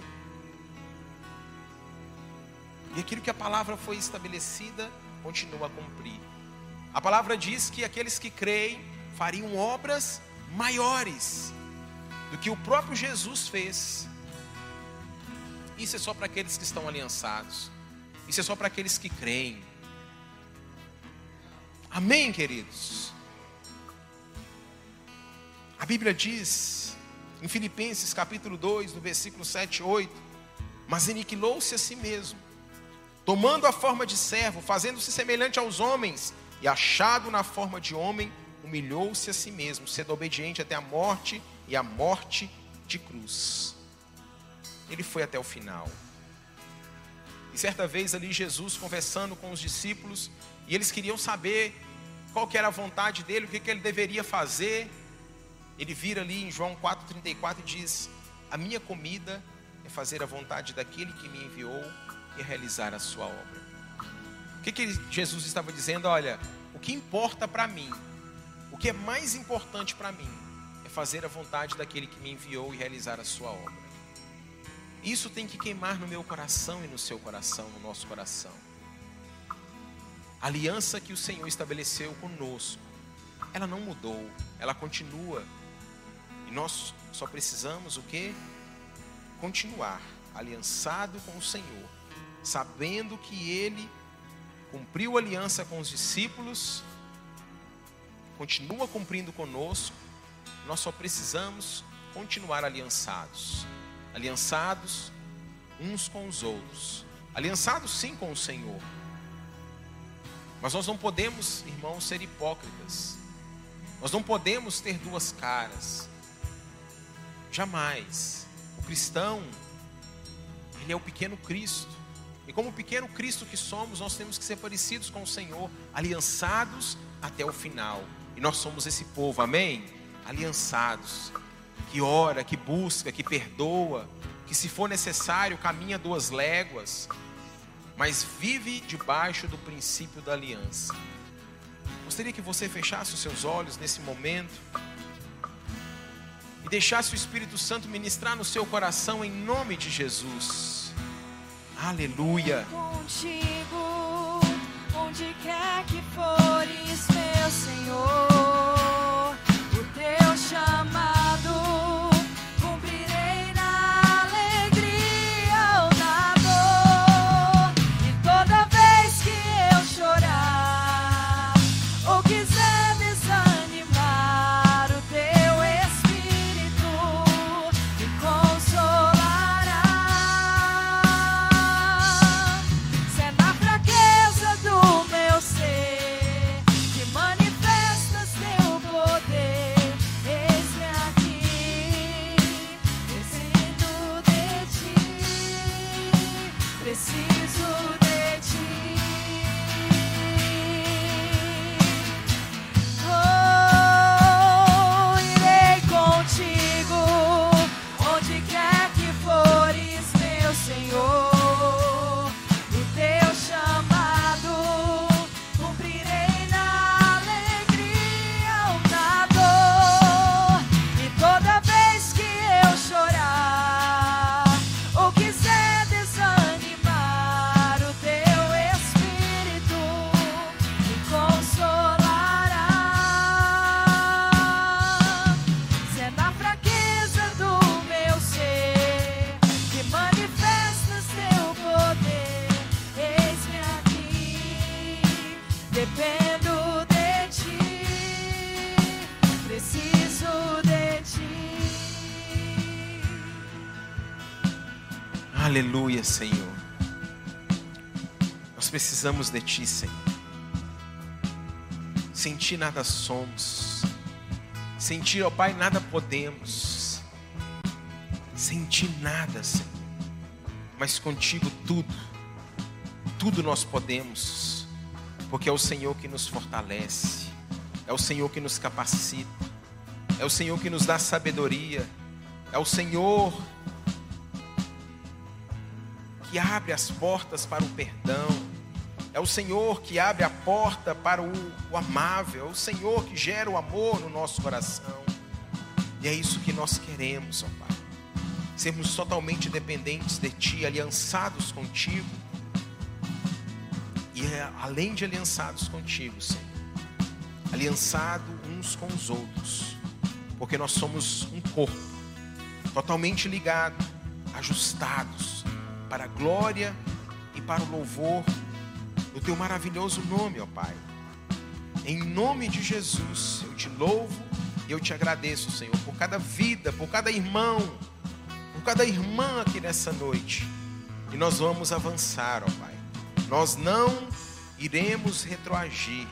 e aquilo que a palavra foi estabelecida, continua a cumprir. A palavra diz que aqueles que creem fariam obras maiores do que o próprio Jesus fez. Isso é só para aqueles que estão aliançados. Isso é só para aqueles que creem. Amém, queridos? A Bíblia diz, em Filipenses capítulo 2, no versículo 7 e 8: Mas aniquilou-se a si mesmo tomando a forma de servo, fazendo-se semelhante aos homens, e achado na forma de homem, humilhou-se a si mesmo, sendo obediente até a morte e a morte de cruz. Ele foi até o final. E certa vez ali Jesus conversando com os discípulos, e eles queriam saber qual que era a vontade dele, o que, que ele deveria fazer. Ele vira ali em João 4,34 e diz: A minha comida é fazer a vontade daquele que me enviou e realizar a sua obra. O que, que Jesus estava dizendo? Olha, o que importa para mim, o que é mais importante para mim, é fazer a vontade daquele que me enviou e realizar a sua obra. Isso tem que queimar no meu coração e no seu coração, no nosso coração. A aliança que o Senhor estabeleceu conosco, ela não mudou, ela continua. E nós só precisamos o que? Continuar aliançado com o Senhor sabendo que ele cumpriu aliança com os discípulos, continua cumprindo conosco, nós só precisamos continuar aliançados aliançados uns com os outros, aliançados sim com o Senhor. Mas nós não podemos, irmãos, ser hipócritas. Nós não podemos ter duas caras. Jamais. O cristão, ele é o pequeno Cristo. E como pequeno Cristo que somos, nós temos que ser parecidos com o Senhor, aliançados até o final. E nós somos esse povo, amém? Aliançados, que ora, que busca, que perdoa, que se for necessário caminha duas léguas, mas vive debaixo do princípio da aliança. Gostaria que você fechasse os seus olhos nesse momento e deixasse o Espírito Santo ministrar no seu coração em nome de Jesus. Aleluia. Contigo, onde quer que fores, meu Senhor, Aleluia, Senhor. Nós precisamos de Ti, Senhor. Sem Ti nada somos. Sem Ti, ó Pai, nada podemos. Sem Ti nada, Senhor. Mas contigo tudo. Tudo nós podemos. Porque é o Senhor que nos fortalece. É o Senhor que nos capacita. É o Senhor que nos dá sabedoria. É o Senhor que abre as portas para o perdão. É o Senhor que abre a porta para o, o, amável. É o Senhor que gera o amor no nosso coração. E é isso que nós queremos, ó Pai. Sermos totalmente dependentes de Ti, aliançados contigo. E é, além de aliançados contigo, Senhor, aliançado uns com os outros. Porque nós somos um corpo, totalmente ligado, ajustados para a glória e para o louvor do teu maravilhoso nome, ó Pai. Em nome de Jesus, eu te louvo e eu te agradeço, Senhor, por cada vida, por cada irmão, por cada irmã aqui nessa noite. E nós vamos avançar, ó Pai. Nós não iremos retroagir,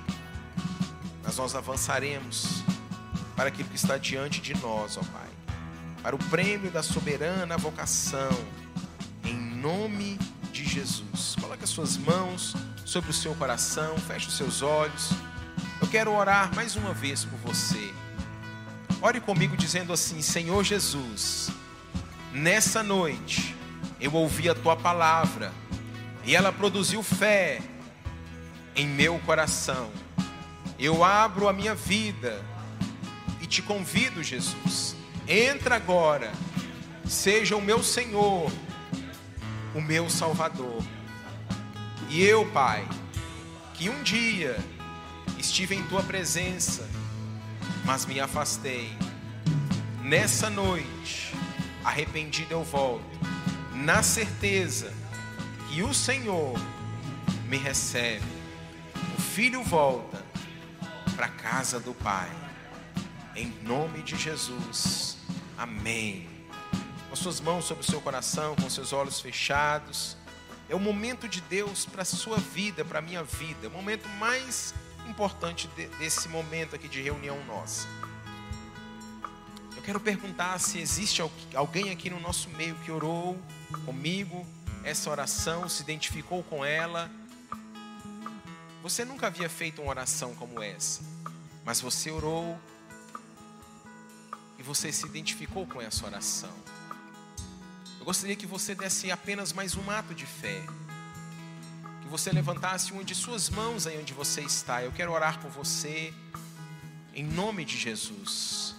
mas nós avançaremos para aquilo que está diante de nós, ó Pai. Para o prêmio da soberana vocação nome de Jesus. Coloque as suas mãos sobre o seu coração, feche os seus olhos. Eu quero orar mais uma vez por você. Ore comigo dizendo assim: Senhor Jesus, nessa noite eu ouvi a tua palavra e ela produziu fé em meu coração. Eu abro a minha vida e te convido, Jesus, entra agora, seja o meu Senhor o meu Salvador. E eu, Pai, que um dia estive em tua presença, mas me afastei. Nessa noite, arrependido eu volto, na certeza que o Senhor me recebe. O filho volta para a casa do Pai. Em nome de Jesus. Amém com suas mãos sobre o seu coração, com seus olhos fechados. É o momento de Deus para a sua vida, para a minha vida. O momento mais importante desse momento aqui de reunião nossa. Eu quero perguntar se existe alguém aqui no nosso meio que orou comigo essa oração, se identificou com ela. Você nunca havia feito uma oração como essa, mas você orou e você se identificou com essa oração. Eu gostaria que você desse apenas mais um ato de fé. Que você levantasse uma de suas mãos aí onde você está. Eu quero orar por você, em nome de Jesus.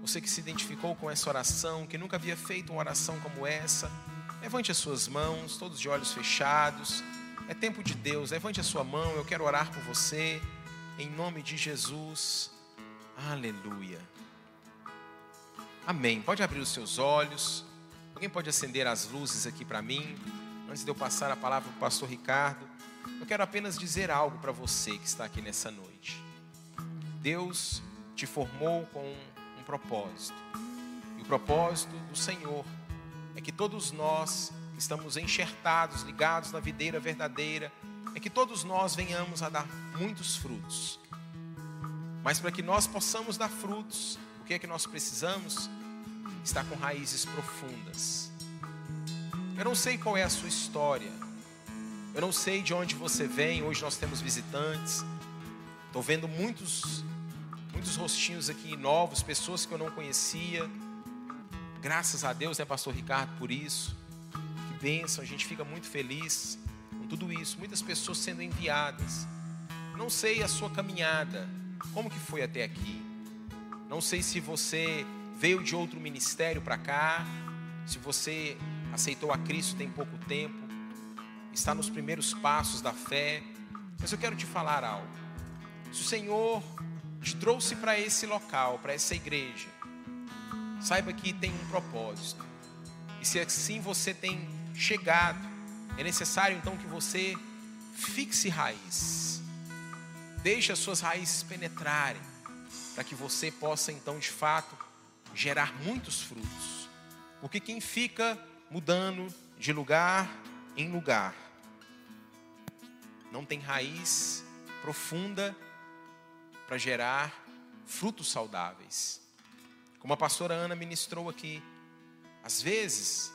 Você que se identificou com essa oração, que nunca havia feito uma oração como essa, levante as suas mãos, todos de olhos fechados. É tempo de Deus, levante a sua mão, eu quero orar por você, em nome de Jesus. Aleluia. Amém. Pode abrir os seus olhos. Alguém pode acender as luzes aqui para mim? Antes de eu passar a palavra para o pastor Ricardo, eu quero apenas dizer algo para você que está aqui nessa noite. Deus te formou com um propósito. E o propósito do Senhor é que todos nós que estamos enxertados, ligados na videira verdadeira, é que todos nós venhamos a dar muitos frutos. Mas para que nós possamos dar frutos, o que é que nós precisamos? Está com raízes profundas. Eu não sei qual é a sua história. Eu não sei de onde você vem. Hoje nós temos visitantes. Estou vendo muitos, muitos rostinhos aqui novos, pessoas que eu não conhecia. Graças a Deus, né, Pastor Ricardo, por isso. Que bênção, a gente fica muito feliz com tudo isso. Muitas pessoas sendo enviadas. Não sei a sua caminhada, como que foi até aqui. Não sei se você veio de outro ministério para cá, se você aceitou a Cristo tem pouco tempo, está nos primeiros passos da fé, mas eu quero te falar algo. Se o Senhor te trouxe para esse local, para essa igreja, saiba que tem um propósito. E se assim você tem chegado, é necessário então que você fixe raiz. Deixe as suas raízes penetrarem, para que você possa então de fato gerar muitos frutos. Porque quem fica mudando de lugar em lugar, não tem raiz profunda para gerar frutos saudáveis. Como a pastora Ana ministrou aqui, às vezes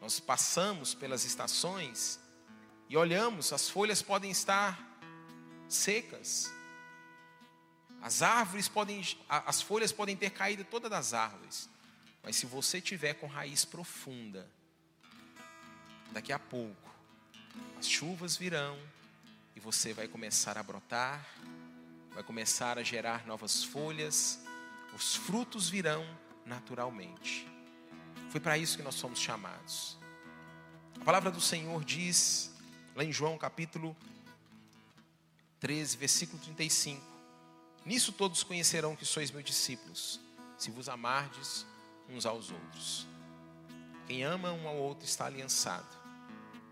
nós passamos pelas estações e olhamos, as folhas podem estar secas. As árvores podem, as folhas podem ter caído todas das árvores. Mas se você tiver com raiz profunda, daqui a pouco as chuvas virão e você vai começar a brotar, vai começar a gerar novas folhas, os frutos virão naturalmente. Foi para isso que nós somos chamados. A palavra do Senhor diz, lá em João capítulo 13, versículo 35: Nisso todos conhecerão que sois meus discípulos, se vos amardes uns aos outros. Quem ama um ao outro está aliançado.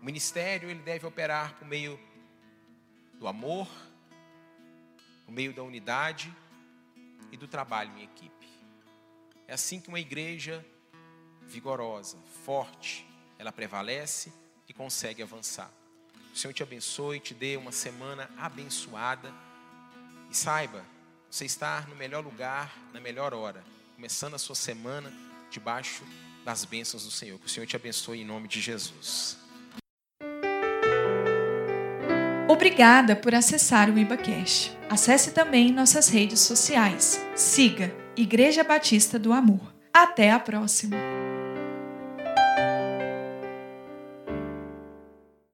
O ministério ele deve operar por meio do amor, por meio da unidade e do trabalho em equipe. É assim que uma igreja vigorosa, forte, ela prevalece e consegue avançar. O Senhor te abençoe, te dê uma semana abençoada e saiba, você está no melhor lugar, na melhor hora, começando a sua semana debaixo das bênçãos do Senhor. Que o Senhor te abençoe em nome de Jesus. Obrigada por acessar o IbaCast. Acesse também nossas redes sociais. Siga Igreja Batista do Amor. Até a próxima!